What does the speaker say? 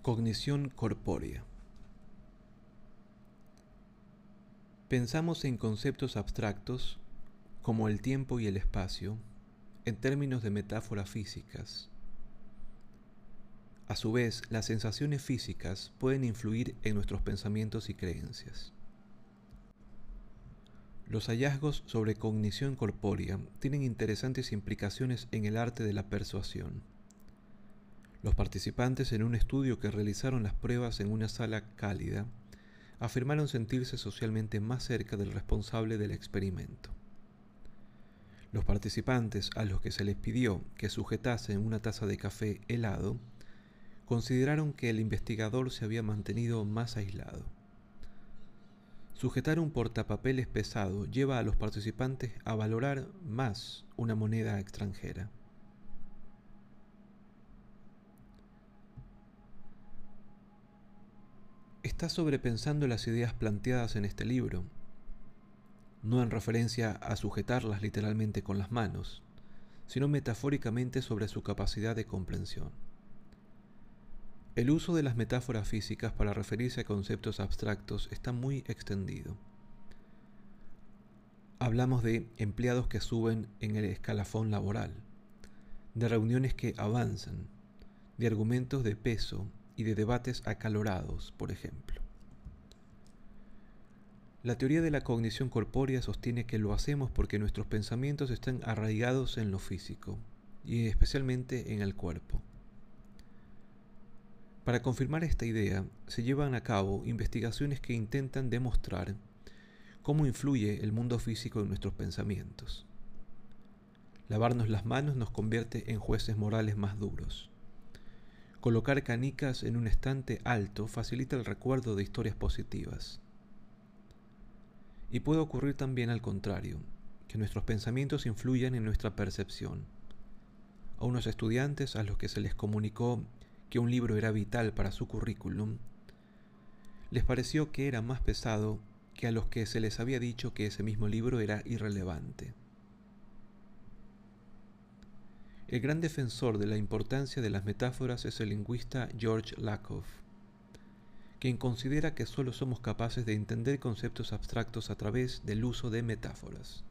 Cognición corpórea. Pensamos en conceptos abstractos como el tiempo y el espacio en términos de metáforas físicas. A su vez, las sensaciones físicas pueden influir en nuestros pensamientos y creencias. Los hallazgos sobre cognición corpórea tienen interesantes implicaciones en el arte de la persuasión. Los participantes en un estudio que realizaron las pruebas en una sala cálida afirmaron sentirse socialmente más cerca del responsable del experimento. Los participantes a los que se les pidió que sujetasen una taza de café helado consideraron que el investigador se había mantenido más aislado. Sujetar un portapapeles pesado lleva a los participantes a valorar más una moneda extranjera. está sobrepensando las ideas planteadas en este libro, no en referencia a sujetarlas literalmente con las manos, sino metafóricamente sobre su capacidad de comprensión. El uso de las metáforas físicas para referirse a conceptos abstractos está muy extendido. Hablamos de empleados que suben en el escalafón laboral, de reuniones que avanzan, de argumentos de peso y de debates acalorados, por ejemplo. La teoría de la cognición corpórea sostiene que lo hacemos porque nuestros pensamientos están arraigados en lo físico, y especialmente en el cuerpo. Para confirmar esta idea, se llevan a cabo investigaciones que intentan demostrar cómo influye el mundo físico en nuestros pensamientos. Lavarnos las manos nos convierte en jueces morales más duros. Colocar canicas en un estante alto facilita el recuerdo de historias positivas. Y puede ocurrir también al contrario, que nuestros pensamientos influyan en nuestra percepción. A unos estudiantes a los que se les comunicó que un libro era vital para su currículum, les pareció que era más pesado que a los que se les había dicho que ese mismo libro era irrelevante. El gran defensor de la importancia de las metáforas es el lingüista George Lakoff, quien considera que solo somos capaces de entender conceptos abstractos a través del uso de metáforas.